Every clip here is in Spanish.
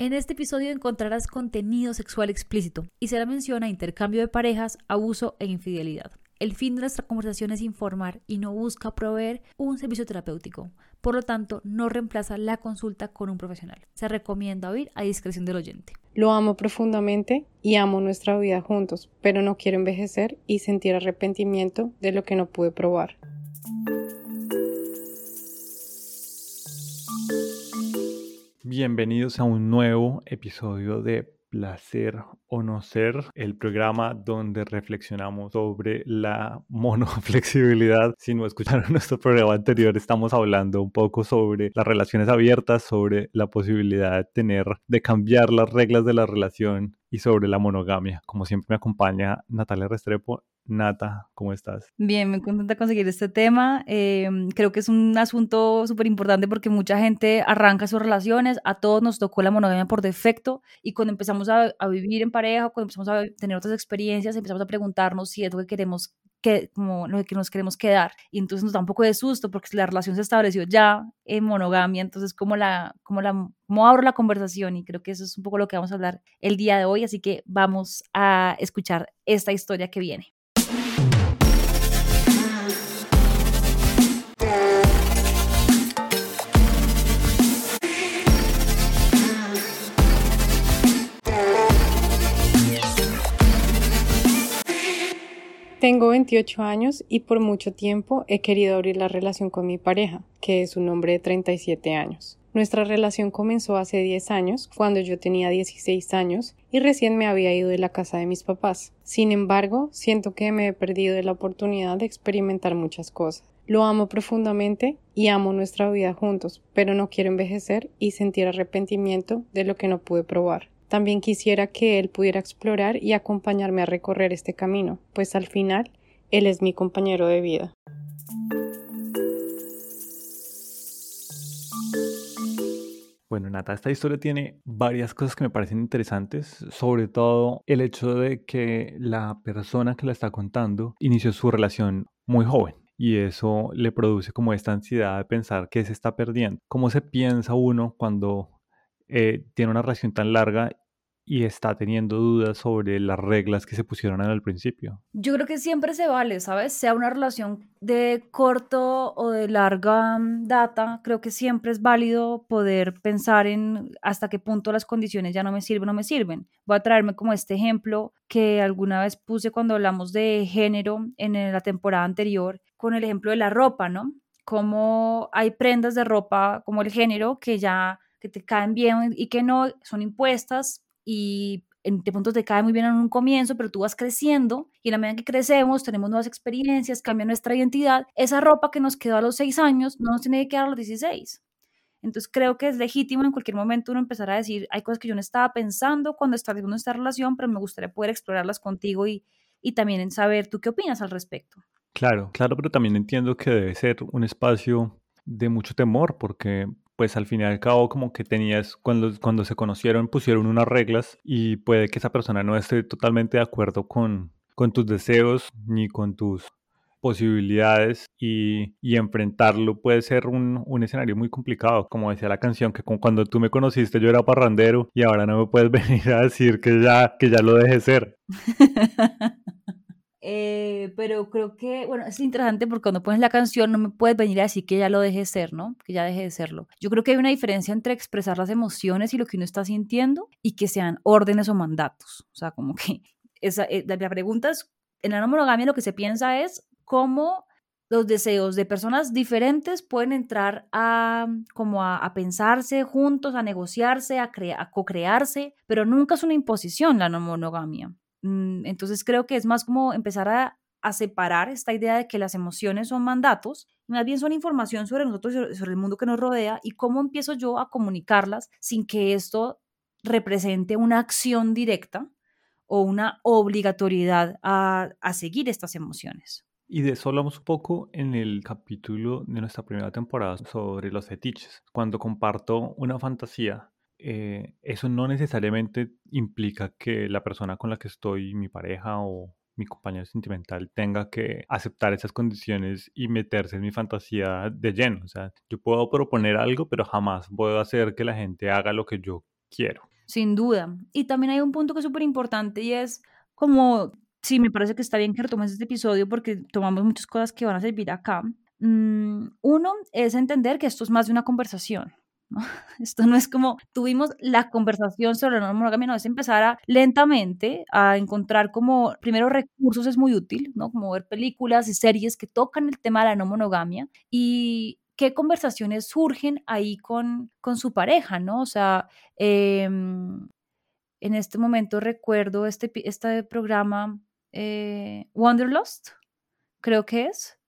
En este episodio encontrarás contenido sexual explícito y se la menciona intercambio de parejas, abuso e infidelidad. El fin de nuestra conversación es informar y no busca proveer un servicio terapéutico. Por lo tanto, no reemplaza la consulta con un profesional. Se recomienda oír a discreción del oyente. Lo amo profundamente y amo nuestra vida juntos, pero no quiero envejecer y sentir arrepentimiento de lo que no pude probar. Bienvenidos a un nuevo episodio de Placer o No Ser, el programa donde reflexionamos sobre la monoflexibilidad. Si no escucharon nuestro programa anterior, estamos hablando un poco sobre las relaciones abiertas, sobre la posibilidad de tener, de cambiar las reglas de la relación y sobre la monogamia. Como siempre me acompaña Natalia Restrepo Nata, ¿cómo estás? Bien, me contenta conseguir este tema. Em, creo que es un asunto súper importante porque mucha gente arranca sus relaciones, a todos nos tocó la monogamia por defecto y cuando empezamos a, a vivir en pareja, cuando empezamos a tener otras experiencias, empezamos a preguntarnos si es lo que queremos que, como lo que nos queremos quedar. Y entonces nos da un poco de susto porque la relación se estableció ya en monogamia, entonces como la, como la, cómo abro la conversación y creo que eso es un poco lo que vamos a hablar el día de hoy, así que vamos a escuchar esta historia que viene. Tengo 28 años y por mucho tiempo he querido abrir la relación con mi pareja, que es un hombre de 37 años. Nuestra relación comenzó hace 10 años, cuando yo tenía 16 años y recién me había ido de la casa de mis papás. Sin embargo, siento que me he perdido de la oportunidad de experimentar muchas cosas. Lo amo profundamente y amo nuestra vida juntos, pero no quiero envejecer y sentir arrepentimiento de lo que no pude probar. También quisiera que él pudiera explorar y acompañarme a recorrer este camino, pues al final él es mi compañero de vida. Bueno, Nata, esta historia tiene varias cosas que me parecen interesantes, sobre todo el hecho de que la persona que la está contando inició su relación muy joven y eso le produce como esta ansiedad de pensar que se está perdiendo. ¿Cómo se piensa uno cuando eh, tiene una relación tan larga y está teniendo dudas sobre las reglas que se pusieron al principio. Yo creo que siempre se vale, ¿sabes? Sea una relación de corto o de larga mm, data, creo que siempre es válido poder pensar en hasta qué punto las condiciones ya no me sirven o no me sirven. Voy a traerme como este ejemplo que alguna vez puse cuando hablamos de género en la temporada anterior, con el ejemplo de la ropa, ¿no? Como hay prendas de ropa como el género que ya que te caen bien y que no son impuestas y en, de pronto te cae muy bien en un comienzo, pero tú vas creciendo y en la medida que crecemos, tenemos nuevas experiencias, cambia nuestra identidad, esa ropa que nos quedó a los seis años no nos tiene que quedar a los 16. Entonces creo que es legítimo en cualquier momento uno empezar a decir, hay cosas que yo no estaba pensando cuando establecimos esta relación, pero me gustaría poder explorarlas contigo y, y también en saber tú qué opinas al respecto. Claro, claro, pero también entiendo que debe ser un espacio de mucho temor, porque pues al fin y al cabo como que tenías, cuando, cuando se conocieron pusieron unas reglas y puede que esa persona no esté totalmente de acuerdo con, con tus deseos ni con tus posibilidades y, y enfrentarlo puede ser un, un, escenario muy complicado, como decía la canción, que cuando tú me conociste yo era parrandero y ahora no me puedes venir a decir que ya, que ya lo deje ser. Eh, pero creo que, bueno, es interesante porque cuando pones la canción no me puedes venir a decir que ya lo deje de ser, ¿no? Que ya deje de serlo. Yo creo que hay una diferencia entre expresar las emociones y lo que uno está sintiendo y que sean órdenes o mandatos. O sea, como que esa, eh, la pregunta es, en la no monogamia lo que se piensa es cómo los deseos de personas diferentes pueden entrar a como a, a pensarse juntos, a negociarse, a, a co-crearse, pero nunca es una imposición la no monogamia. Mm, entonces creo que es más como empezar a, separar esta idea de que las emociones son mandatos, más bien son información sobre nosotros, sobre el mundo que nos rodea y cómo empiezo yo a comunicarlas sin que esto represente una acción directa o una obligatoriedad a, a seguir estas emociones. Y de eso hablamos un poco en el capítulo de nuestra primera temporada sobre los fetiches. Cuando comparto una fantasía eh, eso no necesariamente implica que la persona con la que estoy, mi pareja o mi compañero sentimental, tenga que aceptar esas condiciones y meterse en mi fantasía de lleno. O sea, yo puedo proponer algo, pero jamás puedo hacer que la gente haga lo que yo quiero. Sin duda. Y también hay un punto que es súper importante y es como, sí, me parece que está bien que retomes este episodio porque tomamos muchas cosas que van a servir acá. Mm, uno es entender que esto es más de una conversación. Esto no es como tuvimos la conversación sobre la monogamia, no, es empezar a, lentamente a encontrar como, primero recursos es muy útil, ¿no? Como ver películas y series que tocan el tema de la no monogamia y qué conversaciones surgen ahí con, con su pareja, ¿no? O sea, em, en este momento recuerdo este, este programa eh, Wanderlust, creo que es,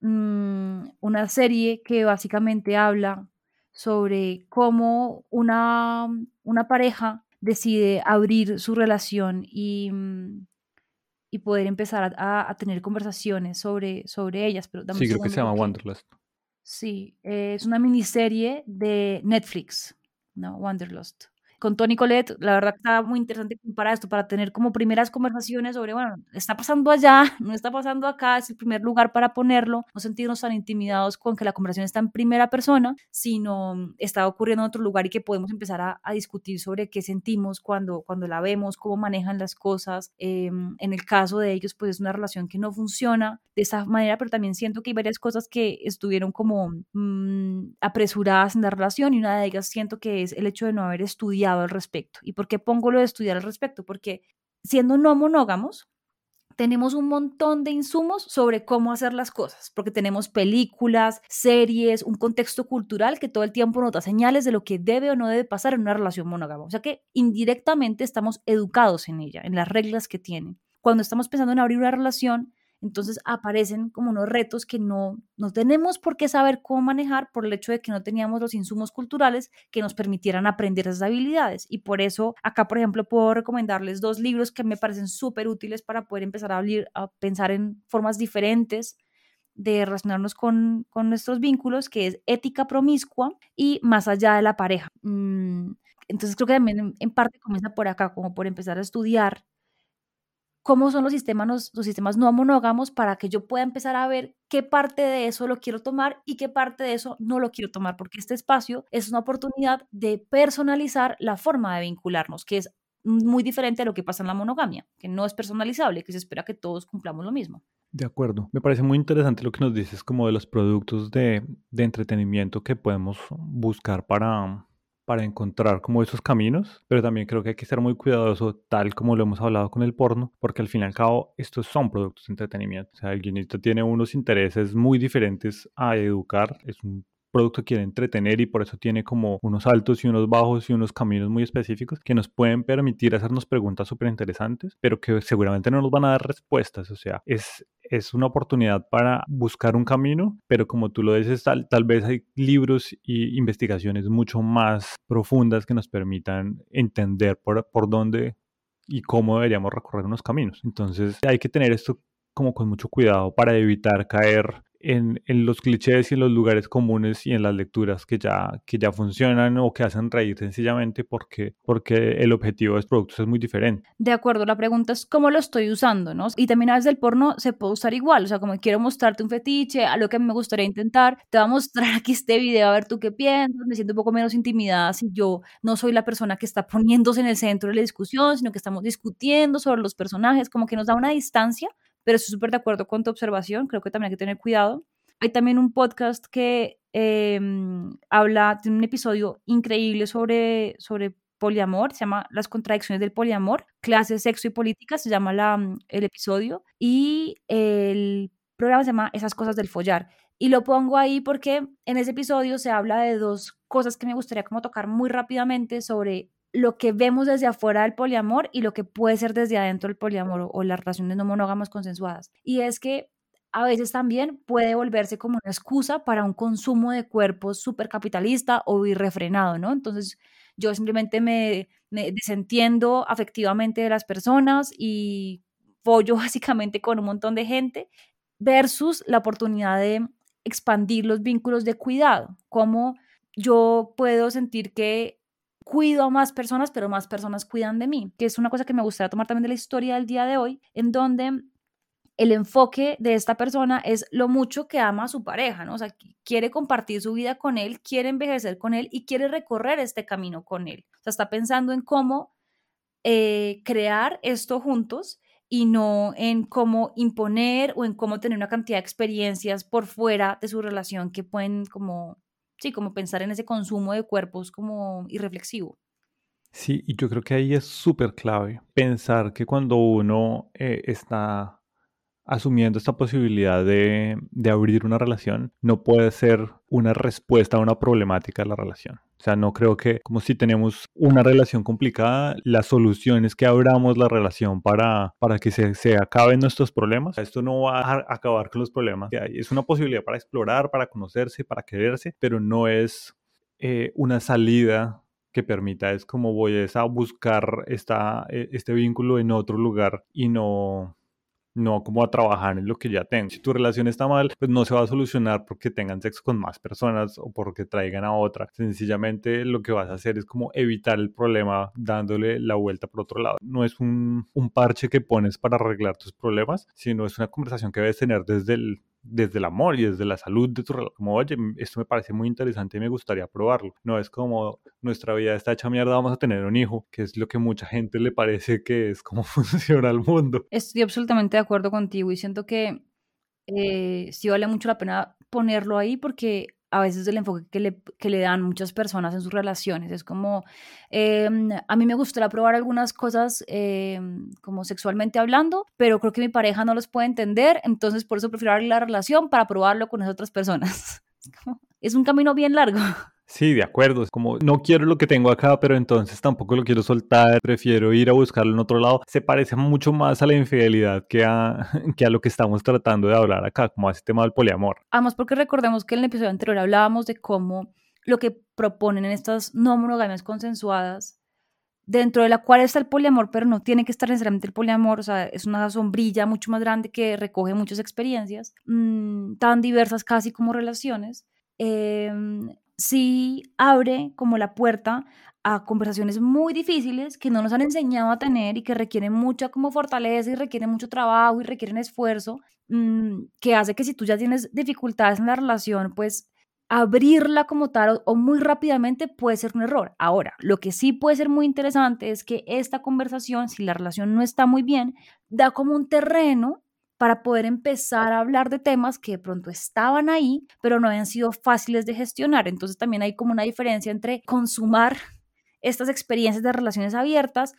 mm, una serie que básicamente habla sobre cómo una, una pareja decide abrir su relación y, mm, y poder empezar a, tener conversaciones sobre, sobre ellas. Pero sí, creo que se llama Wanderlust. Sí, es una miniserie de Netflix, ¿no? Wanderlust con Tony Colette, la verdad estaba muy interesante para esto, para tener como primeras conversaciones sobre, bueno, está pasando allá, no está pasando acá, es el primer lugar para ponerlo, no sentirnos tan intimidados con que la conversación está en primera persona, sino está ocurriendo en otro lugar y que podemos empezar a, discutir sobre qué sentimos cuando, cuando la vemos, cómo manejan las cosas. Em, en el caso de ellos, pues es una relación que no funciona de esa manera, pero también siento que hay varias cosas que estuvieron como mm, apresuradas en la relación y una de ellas siento que es el hecho de no haber estudiado al respecto. ¿Y por qué pongo lo de estudiar al respecto? Porque siendo no monógamos, tenemos un montón de insumos sobre cómo hacer las cosas, porque tenemos películas, series, un contexto cultural que todo el tiempo nos da señales de lo que debe o no debe pasar en una relación monógama. O sea que indirectamente estamos educados en ella, en las reglas que tiene. Cuando estamos pensando en abrir una relación, entonces aparecen como unos retos que no, no tenemos por qué saber cómo manejar por el hecho de que no teníamos los insumos culturales que nos permitieran aprender esas habilidades. Y por eso acá, por ejemplo, puedo recomendarles dos libros que me parecen súper útiles para poder empezar a, a pensar en formas diferentes de relacionarnos con, con, nuestros vínculos, que es Ética Promiscua y Más allá de la pareja. Mm, entonces creo que también en parte comienza por acá, como por empezar a estudiar cómo son los sistemas, los sistemas no monógamos para que yo pueda empezar a ver qué parte de eso lo quiero tomar y qué parte de eso no lo quiero tomar, porque este espacio es una oportunidad de personalizar la forma de vincularnos, que es muy diferente a lo que pasa en la monogamia, que no es personalizable, que se espera que todos cumplamos lo mismo. De acuerdo. Me parece muy interesante lo que nos dices como de los productos de, de entretenimiento que podemos buscar para, para encontrar como esos caminos, pero también creo que hay que ser muy cuidadoso, tal como lo hemos hablado con el porno, porque al fin y al cabo estos son productos de entretenimiento. O sea, el guionista tiene unos intereses muy diferentes a educar, es un producto quiere entretener y por eso tiene como unos altos y unos bajos y unos caminos muy específicos que nos pueden permitir hacernos preguntas súper interesantes, pero que seguramente no nos van a dar respuestas. O sea, es, es una oportunidad para buscar un camino, pero como tú lo dices, tal, tal vez hay libros y investigaciones mucho más profundas que nos permitan entender por, por dónde y cómo deberíamos recorrer unos caminos. Entonces hay que tener esto como con mucho cuidado para evitar caer en, los clichés y en los lugares comunes y en las lecturas que ya, que ya funcionan o que hacen reír sencillamente porque, porque el objetivo de los productos es muy diferente. De acuerdo, la pregunta es cómo lo estoy usando, ¿no? Y también a veces el porno se puede usar igual, o sea, como quiero mostrarte un fetiche, a lo que me gustaría intentar, te voy a mostrar aquí este video a ver tú qué piensas, me siento un poco menos intimidada si yo no soy la persona que está poniéndose en el centro de la discusión, sino que estamos discutiendo sobre los personajes, como que nos da una distancia pero estoy súper de acuerdo con tu observación, creo que también hay que tener cuidado. Hay también un podcast que em, habla, tiene un episodio increíble sobre, sobre poliamor, se llama Las contradicciones del poliamor, clases, sexo y política, se llama la, mm, el episodio, y el programa se llama Esas cosas del follar. Y lo pongo ahí porque en ese episodio se habla de dos cosas que me gustaría como tocar muy rápidamente sobre lo que vemos desde afuera del poliamor y lo que puede ser desde adentro del poliamor o, las relaciones no monógamas consensuadas. Y es que a veces también puede volverse como una excusa para un consumo de cuerpos súper capitalista o irrefrenado, ¿no? Entonces yo simplemente me, me, desentiendo afectivamente de las personas y follo básicamente con un montón de gente versus la oportunidad de expandir los vínculos de cuidado, como yo puedo sentir que cuido a más personas, pero más personas cuidan de mí, que es una cosa que me gustaría tomar también de la historia del día de hoy, en donde el enfoque de esta persona es lo mucho que ama a su pareja, ¿no? O sea, quiere compartir su vida con él, quiere envejecer con él y quiere recorrer este camino con él. O sea, está pensando en cómo eh, crear esto juntos y no en cómo imponer o en cómo tener una cantidad de experiencias por fuera de su relación que pueden como, sí, como pensar en ese consumo de cuerpos como irreflexivo. Sí, y yo creo que ahí es súper clave pensar que cuando uno eh, está asumiendo esta posibilidad de, abrir una relación, no puede ser una respuesta a una problemática de la relación. O sea, no creo que como si tenemos una relación complicada, la solución es que abramos la relación para, para que se, se acaben nuestros problemas. Esto no va a acabar con los problemas. Es una posibilidad para explorar, para conocerse, para quererse, pero no es eh, una salida que permita, es como voy a buscar esta, e, este vínculo en otro lugar y no, no como a trabajar en lo que ya tengo. Si tu relación está mal, pues no se va a solucionar porque tengan sexo con más personas o porque traigan a otra. Sencillamente lo que vas a hacer es como evitar el problema dándole la vuelta por otro lado. No es un, parche que pones para arreglar tus problemas, sino es una conversación que debes tener desde el desde el amor y desde la salud de tu relación, como, oye, esto me parece muy interesante y me gustaría probarlo. No es como nuestra vida está hecha mierda, vamos a tener un hijo, que es lo que mucha gente le parece que es como funciona el mundo. Estoy absolutamente de acuerdo contigo y siento que eh, sí vale mucho la pena ponerlo ahí porque a veces el enfoque que le, que le dan muchas personas en sus relaciones. Es como, em, a mí me gustaría probar algunas cosas em, como sexualmente hablando, pero creo que mi pareja no los puede entender, entonces por eso prefiero abrir la relación para probarlo con esas otras personas. es un camino bien largo. Sí, de acuerdo. Es como no quiero lo que tengo acá, pero entonces tampoco lo quiero soltar. Prefiero ir a buscarlo en otro lado. Se parece mucho más a la infidelidad que a, que a lo que estamos tratando de hablar acá, como a ese tema del poliamor. Además, porque recordemos que en el episodio anterior hablábamos de cómo lo que proponen en estas no monogamias consensuadas, dentro de la cual está el poliamor, pero no tiene que estar necesariamente el poliamor, o sea, es una sombrilla mucho más grande que recoge muchas experiencias, mmm, tan diversas casi como relaciones. Eh, sí abre como la puerta a conversaciones muy difíciles que no nos han enseñado a tener y que requieren mucha como fortaleza y requieren mucho trabajo y requieren esfuerzo, mm, que hace que si tú ya tienes dificultades en la relación, pues abrirla como tal o, muy rápidamente puede ser un error. Ahora, lo que sí puede ser muy interesante es que esta conversación, si la relación no está muy bien, da como un terreno para poder empezar a hablar de temas que de pronto estaban ahí, pero no habían sido fáciles de gestionar. Entonces también hay como una diferencia entre consumar estas experiencias de relaciones abiertas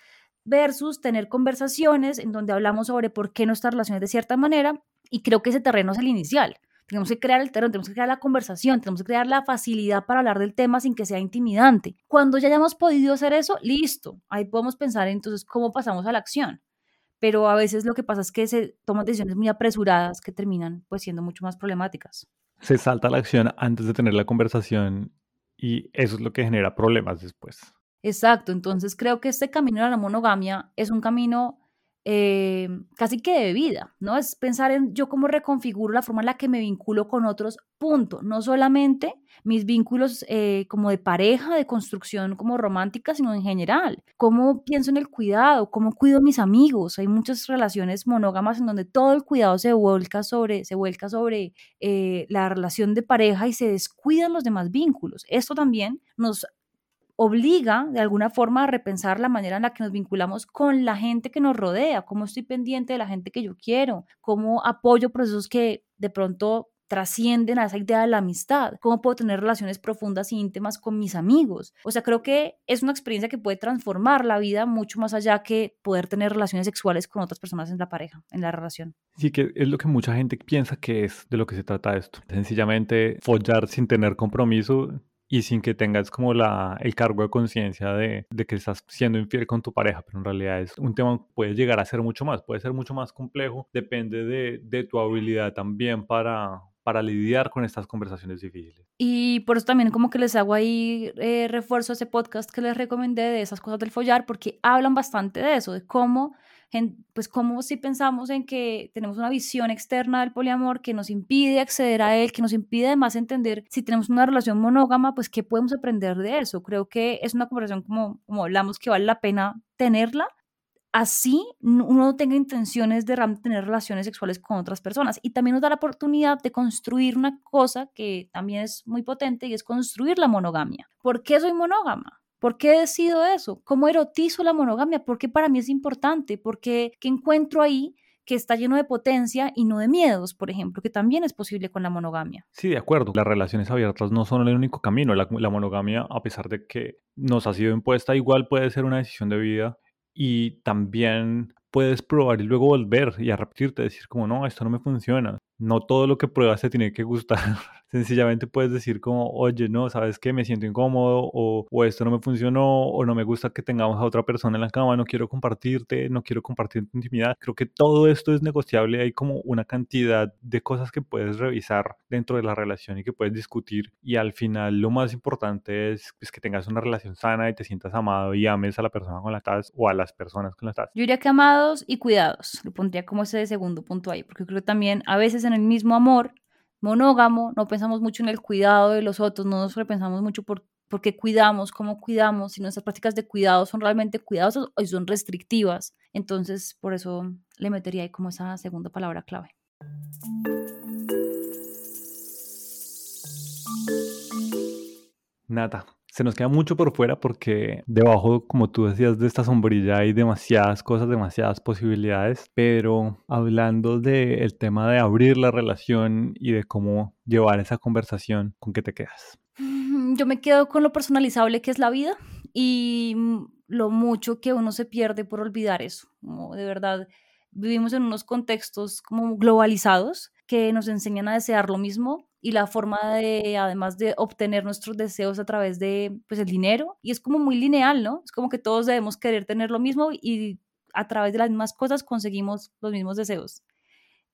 versus tener conversaciones en donde hablamos sobre por qué nuestras relaciones de cierta manera y creo que ese terreno es el inicial. Tenemos que crear el terreno, tenemos que crear la conversación, tenemos que crear la facilidad para hablar del tema sin que sea intimidante. Cuando ya hayamos podido hacer eso, listo, ahí podemos pensar entonces cómo pasamos a la acción pero a veces lo que pasa es que se toman decisiones muy apresuradas que terminan pues siendo mucho más problemáticas. Se salta la acción antes de tener la conversación y eso es lo que genera problemas después. Exacto, entonces creo que este camino a la monogamia es un camino eh, casi que de vida, ¿no? Es pensar en yo cómo reconfiguro la forma en la que me vinculo con otros, punto. No solamente mis vínculos eh, como de pareja, de construcción como romántica, sino en general. Cómo pienso en el cuidado, cómo cuido a mis amigos. Hay muchas relaciones monógamas en donde todo el cuidado se vuelca sobre, se vuelca sobre eh, la relación de pareja y se descuidan los demás vínculos. Esto también nos obliga de alguna forma a repensar la manera en la que nos vinculamos con la gente que nos rodea, cómo estoy pendiente de la gente que yo quiero, cómo apoyo procesos que de pronto trascienden a esa idea de la amistad, cómo puedo tener relaciones profundas e íntimas con mis amigos. O sea, creo que es una experiencia que puede transformar la vida mucho más allá que poder tener relaciones sexuales con otras personas en la pareja, en la relación. Sí, que es lo que mucha gente piensa que es de lo que se trata esto. Sencillamente follar sin tener compromiso y sin que tengas como la, el cargo de conciencia de, de, que estás siendo infiel con tu pareja, pero en realidad es un tema que puede llegar a ser mucho más, puede ser mucho más complejo, depende de, de tu habilidad también para, para lidiar con estas conversaciones difíciles. Y por eso también como que les hago ahí eh, refuerzo a ese podcast que les recomendé de esas cosas del follar, porque hablan bastante de eso, de cómo pues como si pensamos en que tenemos una visión externa del poliamor que nos impide acceder a él, que nos impide además entender si tenemos una relación monógama, pues qué podemos aprender de eso. Creo que es una conversación como, como hablamos que vale la pena tenerla así uno no tenga intenciones de tener relaciones sexuales con otras personas. Y también nos da la oportunidad de construir una cosa que también es muy potente y es construir la monogamia. ¿Por qué soy monógama? ¿Por qué decido eso? ¿Cómo erotizo la monogamia? ¿Por qué para mí es importante? ¿Por qué, encuentro ahí que está lleno de potencia y no de miedos, por ejemplo, que también es posible con la monogamia. Sí, de acuerdo. Las relaciones abiertas no son el único camino. La, la, monogamia, a pesar de que nos ha sido impuesta, igual puede ser una decisión de vida y también puedes probar y luego volver y a repetirte, decir como, no, esto no me funciona. No todo lo que pruebas te tiene que gustar. Sencillamente puedes decir como, oye, no, ¿sabes qué? Me siento incómodo o, o, esto no me funcionó o no me gusta que tengamos a otra persona en la cama, no quiero compartirte, no quiero compartir tu intimidad. Creo que todo esto es negociable. Hay como una cantidad de cosas que puedes revisar dentro de la relación y que puedes discutir. Y al final lo más importante es pues, que tengas una relación sana y te sientas amado y ames a la persona con la que estás o a las personas con las que estás. Yo diría que amados y cuidados. Lo pondría como ese segundo punto ahí, porque creo también a veces en el mismo amor monógamo, no pensamos mucho en el cuidado de los otros, no nos repensamos mucho por, por qué cuidamos, cómo cuidamos, si nuestras prácticas de cuidado son realmente cuidadosas o son restrictivas. Entonces, por eso le metería ahí como esa segunda palabra clave. Nada, se nos queda mucho por fuera porque debajo, como tú decías, de esta sombrilla hay demasiadas cosas, demasiadas posibilidades, pero hablando del tema de abrir la relación y de cómo llevar esa conversación, ¿con qué te quedas? Mm, yo me quedo con lo personalizable que es la vida y mm, lo mucho que uno se pierde por olvidar eso. de verdad, vivimos en unos contextos como globalizados que nos enseñan a desear lo mismo y la forma de, además de obtener nuestros deseos a través de, pues, el dinero. Y es como muy lineal, ¿no? Es como que todos debemos querer tener lo mismo y a través de las mismas cosas conseguimos los mismos deseos.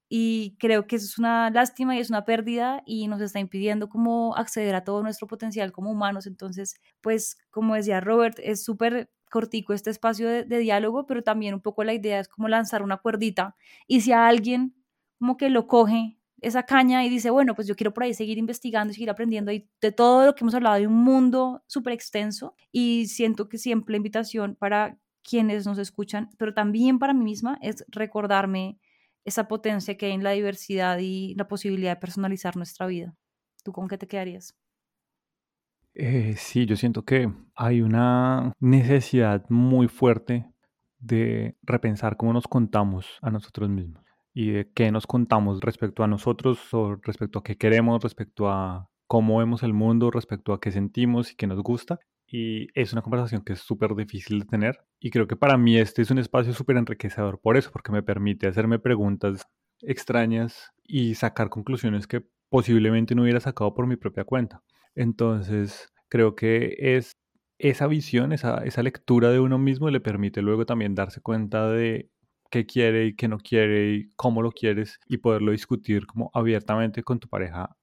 Y creo que eso es una lástima y es una pérdida y nos está impidiendo como acceder a todo nuestro potencial como humanos. Entonces, pues, como decía Robert, es súper cortico este espacio de, de, diálogo, pero también un poco la idea es como lanzar una cuerdita y si a alguien como que lo coge esa caña y dice, bueno, pues yo quiero por ahí seguir investigando y seguir aprendiendo de todo lo que hemos hablado de un mundo súper extenso y siento que siempre la invitación para quienes nos escuchan, pero también para mí misma es recordarme esa potencia que hay en la diversidad y la posibilidad de personalizar nuestra vida. ¿Tú con qué te quedarías? Eh, sí, yo siento que hay una necesidad muy fuerte de repensar cómo nos contamos a nosotros mismos y de qué nos contamos respecto a nosotros o respecto a qué queremos, respecto a cómo vemos el mundo, respecto a qué sentimos y qué nos gusta. Y es una conversación que es súper difícil de tener. Y creo que para mí este es un espacio súper enriquecedor por eso, porque me permite hacerme preguntas extrañas y sacar conclusiones que posiblemente no hubiera sacado por mi propia cuenta. Entonces, creo que es esa visión, esa, esa lectura de uno mismo le permite luego también darse cuenta de qué quiere y qué no quiere y cómo lo quieres y poderlo discutir como abiertamente con tu pareja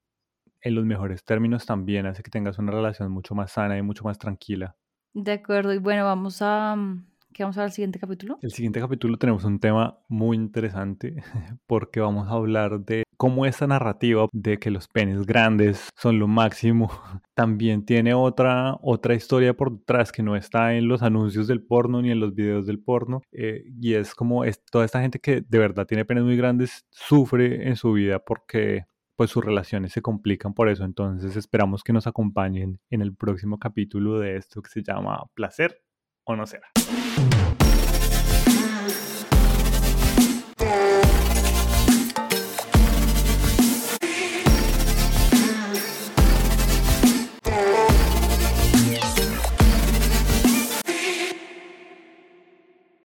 en los mejores términos también hace que tengas una relación mucho más sana y mucho más tranquila. De acuerdo, y bueno, vamos a mm, ¿Qué vamos a ver el siguiente capítulo? El siguiente capítulo tenemos un tema muy interesante porque vamos a hablar de cómo esta narrativa de que los penes grandes son lo máximo también tiene otra, otra historia por detrás que no está en los anuncios del porno ni en los videos del porno. Eh, y es como es, toda esta gente que de verdad tiene penes muy grandes sufre en su vida porque pues sus relaciones se complican por eso. Entonces esperamos que nos acompañen en el próximo capítulo de esto que se llama Placer o no será.